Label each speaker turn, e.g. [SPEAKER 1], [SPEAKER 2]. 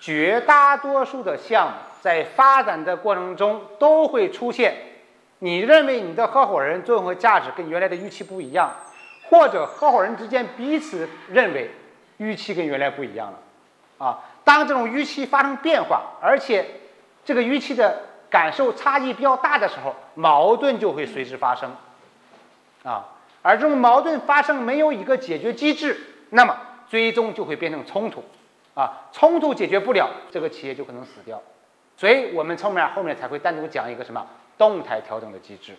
[SPEAKER 1] 绝大多数的项目在发展的过程中都会出现，你认为你的合伙人作用和价值跟原来的预期不一样，或者合伙人之间彼此认为预期跟原来不一样了，啊，当这种预期发生变化，而且这个预期的感受差异比较大的时候，矛盾就会随之发生，啊，而这种矛盾发生没有一个解决机制，那么最终就会变成冲突。啊，冲突解决不了，这个企业就可能死掉，所以我们后面后面才会单独讲一个什么动态调整的机制。